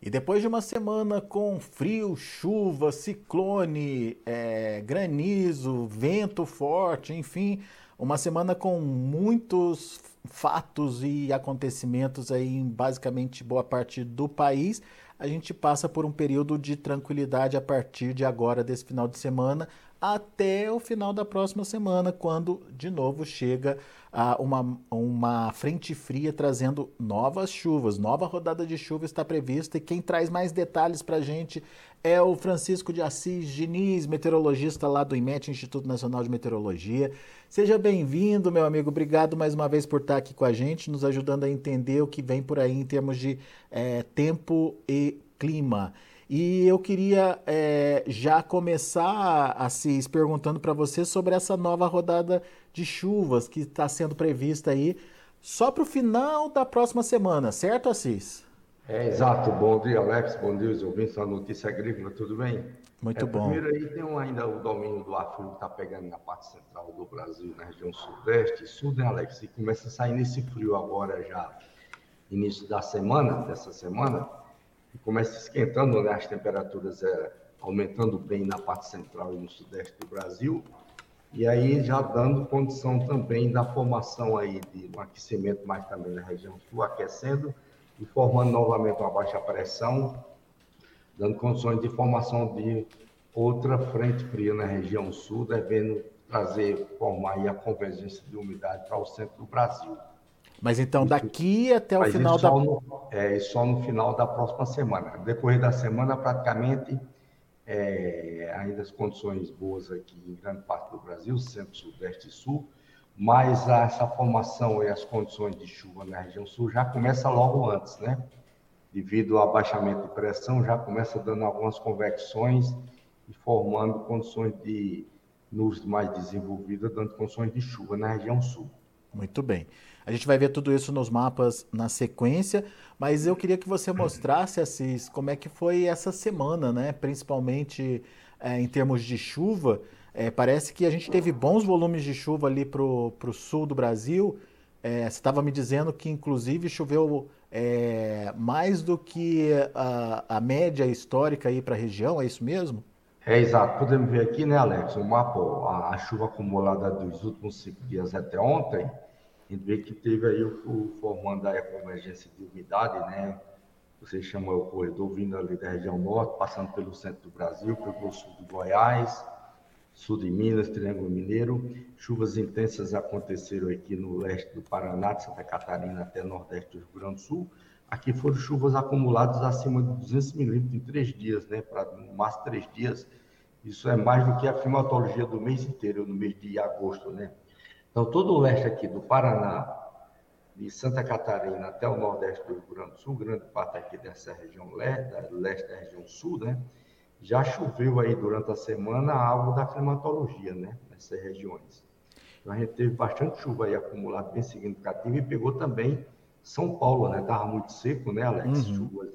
E depois de uma semana com frio, chuva, ciclone, é, granizo, vento forte, enfim, uma semana com muitos fatos e acontecimentos aí em basicamente boa parte do país, a gente passa por um período de tranquilidade a partir de agora, desse final de semana, até o final da próxima semana, quando de novo chega uma, uma frente fria trazendo novas chuvas. Nova rodada de chuva está prevista e quem traz mais detalhes para a gente é o Francisco de Assis Diniz, meteorologista lá do IMET, Instituto Nacional de Meteorologia. Seja bem-vindo, meu amigo. Obrigado mais uma vez por estar aqui com a gente, nos ajudando a entender o que vem por aí em termos de é, tempo e clima. E eu queria é, já começar, Assis, perguntando para você sobre essa nova rodada chuvas que está sendo prevista aí só para o final da próxima semana, certo, Assis? É, exato. Bom dia, Alex. Bom dia, os ouvintes da Notícia Agrícola, tudo bem? Muito é, bom. Primeiro aí tem um, ainda o domínio do ar frio que está pegando na parte central do Brasil, na região sudeste, sul, né, Alex? E começa a sair nesse frio agora já, início da semana, dessa semana, e começa esquentando, né, as temperaturas é, aumentando bem na parte central e no sudeste do Brasil, e aí já dando condição também da formação aí de um aquecimento mais também na região sul, aquecendo e formando novamente uma baixa pressão, dando condições de formação de outra frente fria na região sul, devendo trazer, formar aí a convergência de umidade para o centro do Brasil. Mas então daqui até o Mas final da. No, é, só no final da próxima semana. Depois da semana, praticamente, é, ainda as condições boas aqui em grande parte do Brasil, centro, sudeste e sul, mas essa formação e as condições de chuva na região sul já começa logo antes, né? Devido ao abaixamento de pressão, já começa dando algumas convecções e formando condições de nuvens mais desenvolvidas, dando condições de chuva na região sul. Muito bem. A gente vai ver tudo isso nos mapas na sequência, mas eu queria que você mostrasse, Assis, como é que foi essa semana, né? Principalmente é, em termos de chuva. É, parece que a gente teve bons volumes de chuva ali para o sul do Brasil. É, você estava me dizendo que, inclusive, choveu é, mais do que a, a média histórica aí para a região, é isso mesmo? É exato. Podemos ver aqui, né, Alex, o mapa, a, a chuva acumulada dos últimos cinco dias até ontem a gente vê que teve aí o, o formando a convergência de umidade, né? Você chama o corredor vindo ali da região norte, passando pelo centro do Brasil, pelo sul do Goiás, sul de Minas, Triângulo Mineiro. Chuvas intensas aconteceram aqui no leste do Paraná, de Santa Catarina até nordeste do Rio Grande do Sul. Aqui foram chuvas acumuladas acima de 200 milímetros em três dias, né? Para máximo três dias. Isso é mais do que a climatologia do mês inteiro, no mês de agosto, né? Então, todo o leste aqui do Paraná, de Santa Catarina até o nordeste do Rio Grande do Sul, grande parte aqui dessa região leste, leste da região sul, né? Já choveu aí durante a semana algo da climatologia, né? Nessas regiões. Então, a gente teve bastante chuva aí acumulada, bem significativa, e pegou também São Paulo, né? Estava muito seco, né, Alex? Uhum. Chuvas,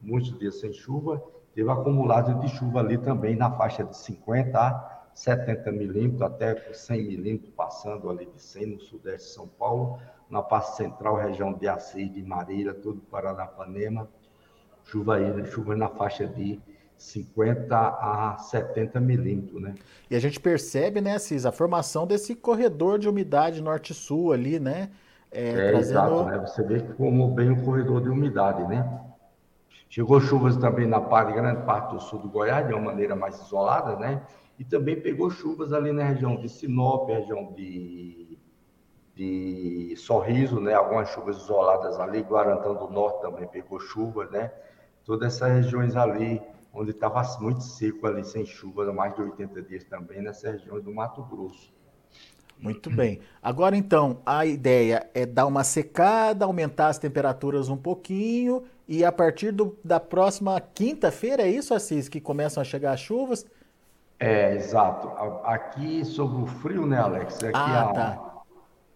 muitos dias sem chuva. Teve acumulado de chuva ali também na faixa de 50 a 70 milímetros até 100 milímetros, passando ali de 100 no sudeste de São Paulo, na parte central, região de Assis, de Marília, todo Paranapanema, chuva aí, né? chuva na faixa de 50 a 70 milímetros, né? E a gente percebe, né, Cis, a formação desse corredor de umidade norte-sul ali, né? É, é trazendo... exato, né? Você vê que formou bem o corredor de umidade, né? Chegou chuvas também na parte, grande parte do sul do Goiás, de uma maneira mais isolada, né? E também pegou chuvas ali na região de Sinop, região de, de Sorriso, né? Algumas chuvas isoladas ali, Guarantã do Norte também pegou chuvas, né? Todas essas regiões ali, onde estava muito seco ali, sem chuva, mais de 80 dias também, nessas regiões do Mato Grosso. Muito bem. Agora então, a ideia é dar uma secada, aumentar as temperaturas um pouquinho e a partir do, da próxima quinta-feira, é isso, Assis, que começam a chegar as chuvas? É, exato. Aqui sobre o frio, né, Alex? Aqui ah, a, tá.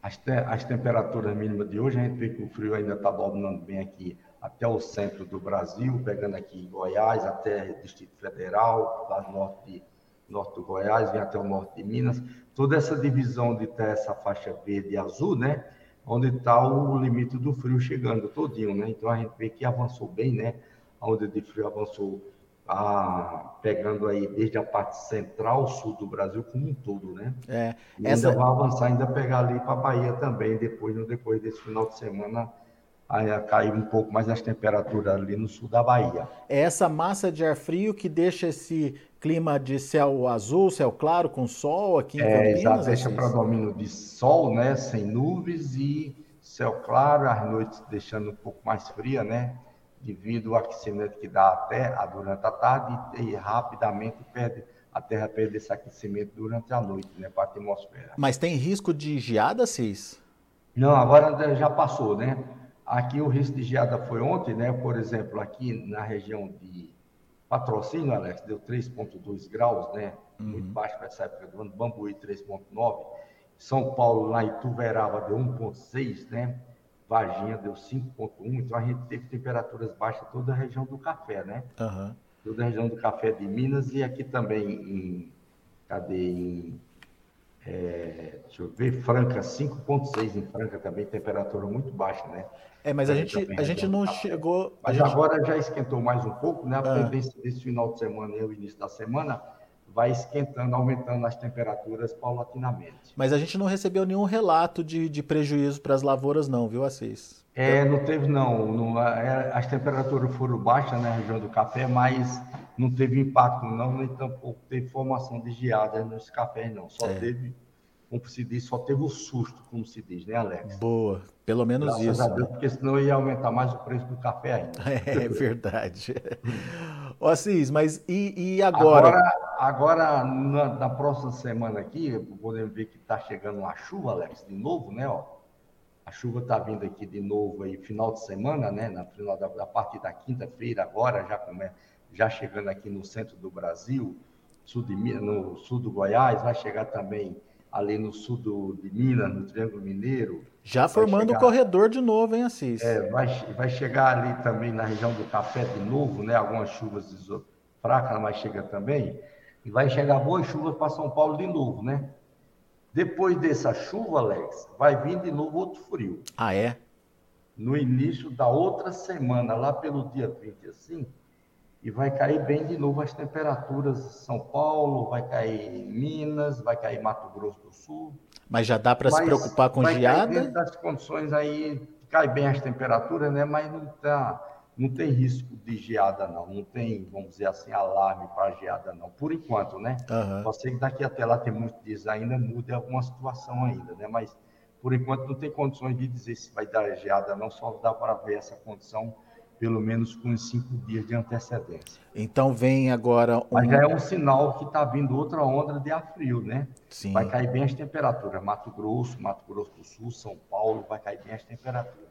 as, te, as temperaturas mínimas de hoje, a gente vê que o frio ainda está dominando bem aqui até o centro do Brasil, pegando aqui em Goiás, até Distrito Federal, lá no norte, norte do Goiás, vem até o norte de Minas. Toda essa divisão de ter essa faixa verde e azul, né? Onde está o limite do frio chegando todinho, né? Então a gente vê que avançou bem, né? a onda de frio avançou a, pegando aí desde a parte central, sul do Brasil como um todo, né? É, e essa... ainda vai avançar, ainda pegar ali para a Bahia também, depois, no decorrer desse final de semana, aí cair um pouco mais as temperaturas ali no sul da Bahia. É essa massa de ar frio que deixa esse clima de céu azul, céu claro, com sol aqui em é, Campinas? Exato, deixa predomínio de sol, né, sem nuvens e céu claro, as noites deixando um pouco mais fria, né? Devido ao aquecimento que dá a terra durante a tarde e, rapidamente perde, a Terra perde esse aquecimento durante a noite, né, para a atmosfera. Mas tem risco de geada, Cis? Não, agora já passou, né? Aqui o risco de geada foi ontem, né? Por exemplo, aqui na região de Patrocínio, Alex, deu 3,2 graus, né? Uhum. Muito baixo para essa época do ano. Bambuí, 3,9. São Paulo, lá em Tuverava, deu 1,6, né? Varginha deu 5,1, então a gente teve temperaturas baixas toda a região do café, né? Uhum. Toda a região do café de Minas e aqui também em. Cadê? Em. É, deixa eu ver, Franca, 5,6 em Franca também, temperatura muito baixa, né? É, mas a gente, a gente não chegou. Mas gente... agora já esquentou mais um pouco, né? A ah. tendência desse final de semana e o início da semana vai esquentando, aumentando as temperaturas paulatinamente. Mas a gente não recebeu nenhum relato de, de prejuízo para as lavouras, não, viu, Assis? É, não teve, não. não é, as temperaturas foram baixas na região do café, mas não teve impacto, não, nem tampouco teve formação de geada nos cafés, não. Só é. teve como se diz, só teve o susto, como se diz, né, Alex? Boa, pelo menos Graças isso. A Deus, né? Porque senão ia aumentar mais o preço do café ainda. É verdade. Ó, Cis, mas e, e agora? Agora, agora na, na, próxima semana aqui, podemos ver que está chegando uma chuva, Alex, de novo, né? Ó. A chuva está vindo aqui de novo aí, final de semana, né? Na final da, a partir da quinta-feira, agora já come, já chegando aqui no centro do Brasil, sul de, no sul do Goiás, vai chegar também ali no sul do, de Minas, no Triângulo Mineiro. Já formando o corredor de novo, hein, Assis? É, vai, vai chegar ali também na região do Café de novo, né? Algumas chuvas fracas, mas chega também. E vai chegar boas chuvas para São Paulo de novo, né? Depois dessa chuva, Alex, vai vir de novo outro frio. Ah, é? No início da outra semana, lá pelo dia 30, assim, e vai cair bem de novo as temperaturas em São Paulo, vai cair em Minas, vai cair em Mato Grosso do Sul. Mas já dá para se preocupar com vai geada? Cair dentro das condições aí, cai bem as temperaturas, né? Mas não, tá, não tem risco de geada, não. Não tem, vamos dizer assim, alarme para geada, não. Por enquanto, né? Uhum. Pode ser que daqui até lá, tem muitos dias ainda, mude alguma situação ainda, né? Mas, por enquanto, não tem condições de dizer se vai dar geada, não. Só dá para ver essa condição pelo menos com cinco dias de antecedência. Então vem agora um... Mas já é um sinal que está vindo outra onda de ar frio, né? Sim. Vai cair bem as temperaturas. Mato Grosso, Mato Grosso do Sul, São Paulo, vai cair bem as temperaturas.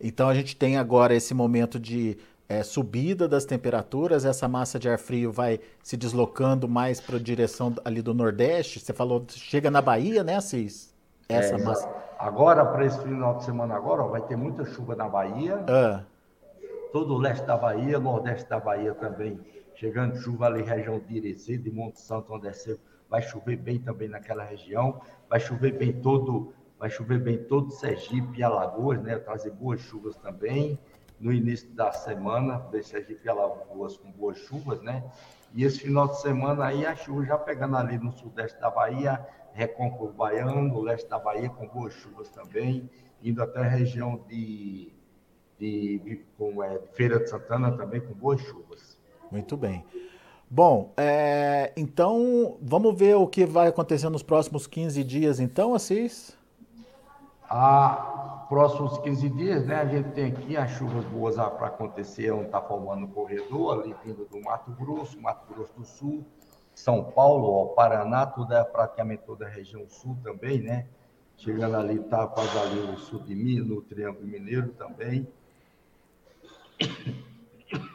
Então a gente tem agora esse momento de é, subida das temperaturas, essa massa de ar frio vai se deslocando mais para a direção ali do Nordeste. Você falou, chega na Bahia, né, Cis? Essa é, massa. Agora, para esse final de semana agora, ó, vai ter muita chuva na Bahia. Ah todo o leste da Bahia, nordeste da Bahia também, chegando chuva ali, região de Irecê, de Monte Santo, onde é seu, vai chover bem também naquela região, vai chover bem todo, vai chover bem todo Sergipe e Alagoas, né, trazer boas chuvas também, no início da semana, de Sergipe e Alagoas com boas chuvas, né, e esse final de semana aí a chuva já pegando ali no sudeste da Bahia, Recôncavo Baiano, no leste da Bahia com boas chuvas também, indo até a região de de, com é, Feira de Santana também com boas chuvas. Muito bem. Bom, é, então vamos ver o que vai acontecer nos próximos 15 dias, então, Assis? Ah, próximos 15 dias, né? A gente tem aqui as chuvas boas para acontecer, onde está formando o corredor, ali vindo do Mato Grosso, Mato Grosso do Sul, São Paulo, ó, Paraná, toda, praticamente toda a região sul também, né? Chegando ali, tá quase ali no sul de Minas, no Triângulo Mineiro também.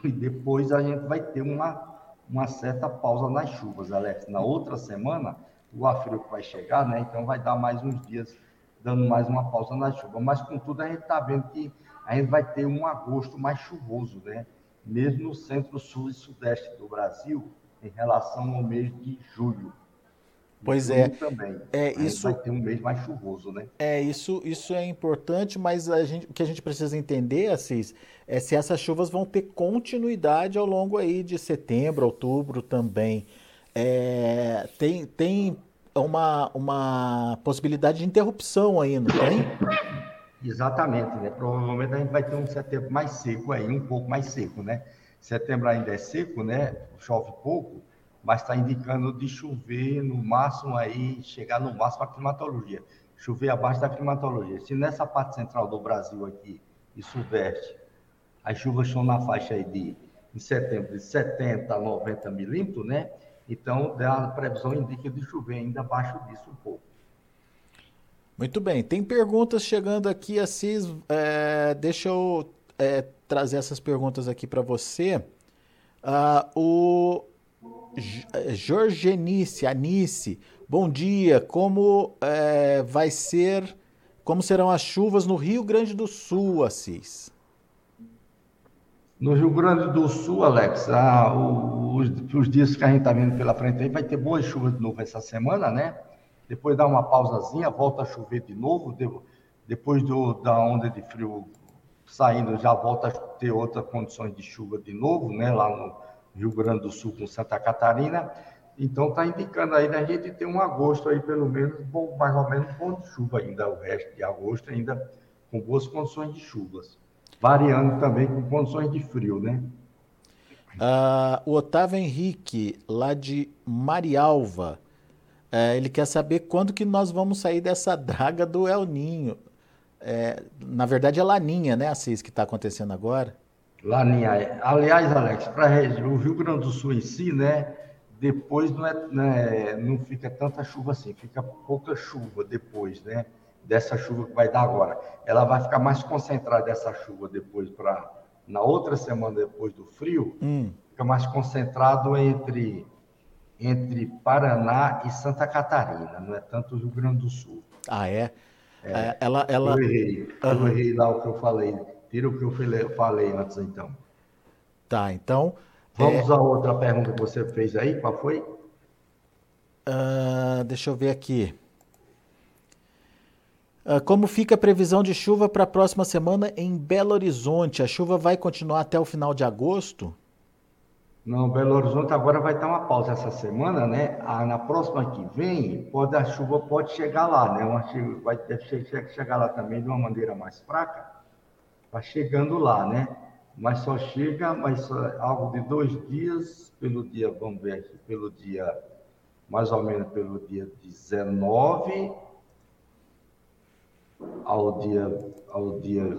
E depois a gente vai ter uma, uma certa pausa nas chuvas, Alex. Na outra semana, o ar frio vai chegar, né? Então vai dar mais uns dias dando mais uma pausa na chuva. Mas, contudo, a gente está vendo que a gente vai ter um agosto mais chuvoso, né? Mesmo no centro, sul e sudeste do Brasil, em relação ao mês de julho. Pois é. Também. É isso. Vai ter um mês mais chuvoso, né? É isso. Isso é importante, mas a gente, o que a gente precisa entender, Assis, é se essas chuvas vão ter continuidade ao longo aí de setembro, outubro também. É, tem tem uma, uma possibilidade de interrupção aí, não tem? Exatamente, né? Provavelmente a gente vai ter um setembro mais seco aí, um pouco mais seco, né? Setembro ainda é seco, né? Chove pouco, mas está indicando de chover no máximo aí, chegar no máximo a climatologia. Chover abaixo da climatologia. Se nessa parte central do Brasil aqui e sudeste, as chuvas estão na faixa aí de, em setembro, de 70 a 90 milímetros, né? Então, a previsão indica de chover ainda abaixo disso um pouco. Muito bem. Tem perguntas chegando aqui, Assis. É, deixa eu é, trazer essas perguntas aqui para você. Uh, o Jorgenice, Anice, bom dia. Como é, vai ser, como serão as chuvas no Rio Grande do Sul, Assis? No Rio Grande do Sul, Alex, ah, os, os, dias que a gente está vendo pela frente aí, vai ter boas chuvas de novo essa semana, né? Depois dá uma pausazinha, volta a chover de novo. Depois do, da onda de frio saindo, já volta a ter outras condições de chuva de novo, né? Lá no Rio Grande do Sul com Santa Catarina. Então está indicando aí a gente ter um agosto aí, pelo menos, bom, mais ou menos bom de chuva ainda, o resto de agosto ainda com boas condições de chuvas variando também com condições de frio, né? Uh, o Otávio Henrique, lá de Marialva, uh, ele quer saber quando que nós vamos sair dessa draga do El Ninho. É, na verdade é Laninha, né, Assis, que está acontecendo agora? Laninha. É. Aliás, Alex, para o Rio Grande do Sul em si, né, depois não, é, não, é, não fica tanta chuva assim, fica pouca chuva depois, né? Dessa chuva que vai dar agora. Ela vai ficar mais concentrada essa chuva depois para na outra semana depois do frio, hum. fica mais concentrado entre entre Paraná e Santa Catarina, não é tanto o Rio Grande do Sul. Ah, é? é, é ela, ela... Eu errei, eu errei lá o que eu falei. Tira o que eu falei antes, então. Tá, então... Vamos é... à outra pergunta que você fez aí, qual foi? Uh, deixa eu ver aqui. Uh, como fica a previsão de chuva para a próxima semana em Belo Horizonte? A chuva vai continuar até o final de agosto? Não, Belo Horizonte agora vai dar uma pausa essa semana, né? Ah, na próxima que vem, pode, a chuva pode chegar lá, né? Uma, vai deve chegar lá também de uma maneira mais fraca, vai chegando lá, né? Mas só chega, mas só, algo de dois dias, pelo dia, vamos ver aqui, pelo dia, mais ou menos pelo dia 19 ao dia, ao dia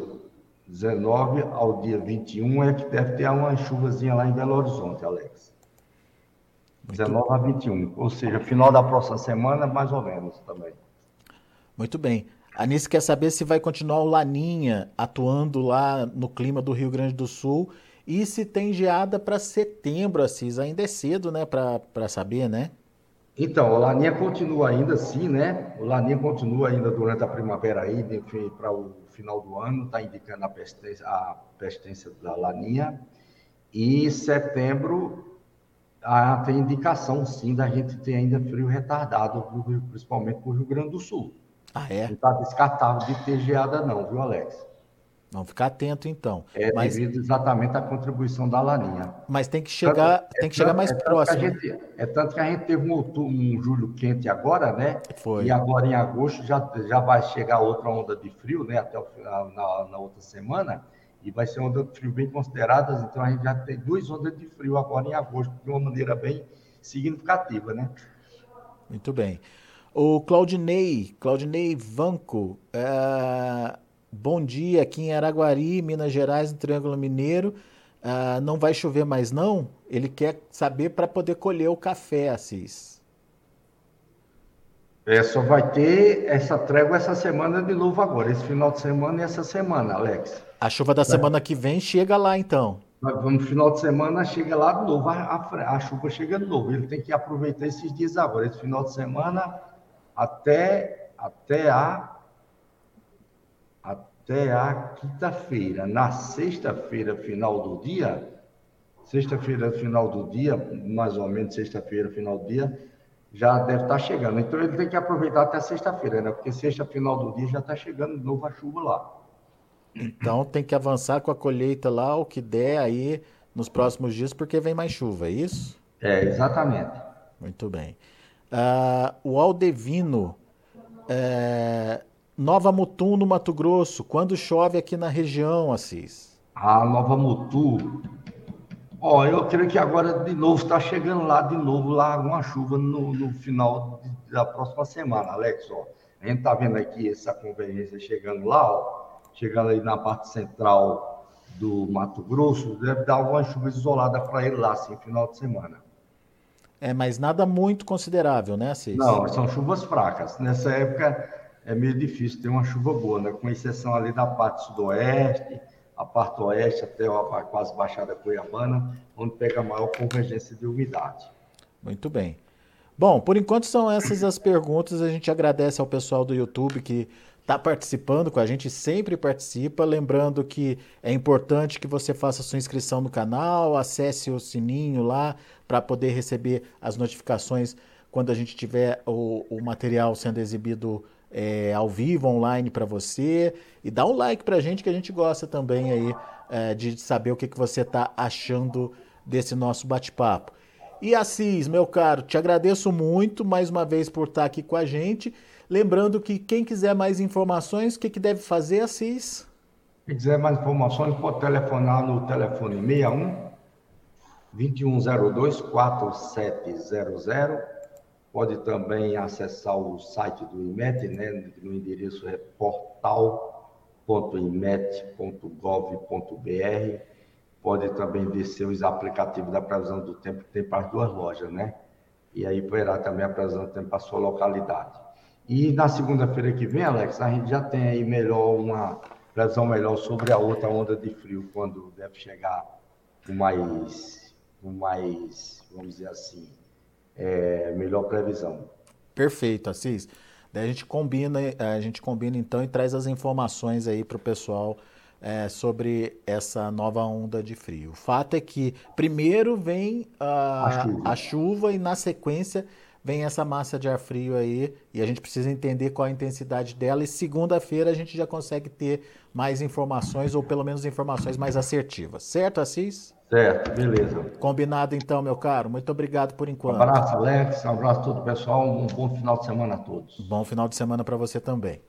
19 ao dia 21 é que deve ter uma chuvazinha lá em Belo Horizonte, Alex. Muito 19 a 21, ou seja, final da próxima semana, mais ou menos também. Muito bem. A Anice quer saber se vai continuar o Laninha atuando lá no clima do Rio Grande do Sul e se tem geada para setembro, Assis. Ainda é cedo, né, para saber, né? Então, o Laninha continua ainda assim, né? O Laninha continua ainda durante a primavera aí, enfim, para o final do ano, está indicando a persistência, a persistência da Laninha. E setembro ah, tem indicação, sim, da gente ter ainda frio retardado, principalmente para o Rio Grande do Sul. Ah, é? Não está descartável de ter geada não, viu, Alex? Vamos ficar atento então. É mas... devido exatamente à contribuição da laninha. Mas tem que chegar, tanto, tem que é chegar mais é próximo. Gente, é tanto que a gente teve um, um julho quente agora, né? Foi. E agora em agosto já, já vai chegar outra onda de frio, né? Até o na, na outra semana. E vai ser onda de frio bem consideradas. Então a gente já tem duas ondas de frio agora em agosto, de uma maneira bem significativa, né? Muito bem. O Claudinei, Claudinei Vanco, é Bom dia, aqui em Araguari, Minas Gerais, no Triângulo Mineiro. Uh, não vai chover mais não? Ele quer saber para poder colher o café, Assis. É, só vai ter essa trégua essa semana de novo agora, esse final de semana e essa semana, Alex. A chuva da semana que vem chega lá então. No final de semana chega lá de novo, a, a, a, chuva chega de novo. Ele tem que aproveitar esses dias agora, esse final de semana até, até a até a quinta-feira. Na sexta-feira, final do dia, sexta-feira, final do dia, mais ou menos sexta-feira, final do dia, já deve estar chegando. Então ele tem que aproveitar até sexta-feira, né? Porque sexta, final do dia, já está chegando de novo a chuva lá. Então tem que avançar com a colheita lá, o que der aí nos próximos dias, porque vem mais chuva, é isso? É, exatamente. Muito bem. Uh, o Aldevino, é, Nova Mutum, no Mato Grosso, quando chove aqui na região, Assis? A Nova Mutum, Ó, eu creio que agora de novo está chegando lá de novo lá uma chuva no, no final da próxima semana, Alex. Ó. A gente está vendo aqui essa convergência chegando lá, ó, chegando aí na parte central do Mato Grosso, deve dar alguma chuva isolada para ele lá, assim, final de semana. É, mas nada muito considerável, né, Assis? Não, são chuvas fracas. Nessa época é meio difícil ter uma chuva boa, né? Com exceção ali da parte sudoeste, a parte oeste até a quase Baixada Cuiabana, onde pega a maior convergência de umidade. Muito bem. Bom, por enquanto são essas as perguntas. A gente agradece ao pessoal do YouTube que está participando com a gente, sempre participa. Lembrando que é importante que você faça sua inscrição no canal, acesse o sininho lá para poder receber as notificações quando a gente tiver o, o material sendo exibido é, ao vivo, online para você. E dá um like para a gente que a gente gosta também aí é, de saber o que, que você está achando desse nosso bate-papo. E Assis, meu caro, te agradeço muito mais uma vez por estar aqui com a gente. Lembrando que quem quiser mais informações, o que, que deve fazer, Assis? Quem quiser mais informações, pode telefonar no telefone 61 2102 4700 Pode também acessar o site do IMET, né, no endereço é portal.imet.gov.br. Pode também descer os aplicativos da previsão do tempo, que tem para as duas lojas, né? E aí verá também a previsão do tempo para a sua localidade. E na segunda-feira que vem, Alex, a gente já tem aí melhor uma previsão melhor sobre a outra onda de frio, quando deve chegar com mais, com mais, vamos dizer assim, é, melhor previsão. Perfeito, Assis. Daí a gente combina, a gente combina então e traz as informações aí para o pessoal é, sobre essa nova onda de frio. O fato é que primeiro vem a, a, chuva. a chuva e na sequência vem essa massa de ar frio aí e a gente precisa entender qual a intensidade dela e segunda-feira a gente já consegue ter mais informações ou pelo menos informações mais assertivas. Certo, Assis? Certo, beleza. Combinado então, meu caro. Muito obrigado por enquanto. Um abraço, Alex. Um abraço a todo o pessoal. Um bom final de semana a todos. Bom final de semana para você também.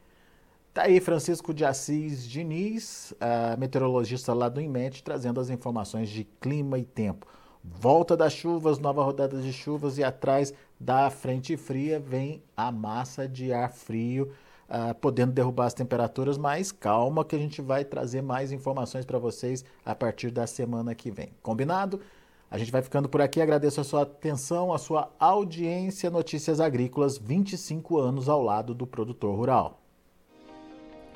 Tá aí Francisco de Assis Diniz, meteorologista lá do IMET, trazendo as informações de clima e tempo. Volta das chuvas, nova rodada de chuvas e atrás da frente fria vem a massa de ar frio, uh, podendo derrubar as temperaturas, mas calma que a gente vai trazer mais informações para vocês a partir da semana que vem. Combinado? A gente vai ficando por aqui. Agradeço a sua atenção, a sua audiência. Notícias Agrícolas, 25 anos ao lado do produtor rural.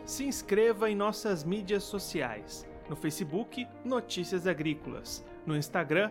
Se inscreva em nossas mídias sociais. No Facebook, Notícias Agrícolas. No Instagram,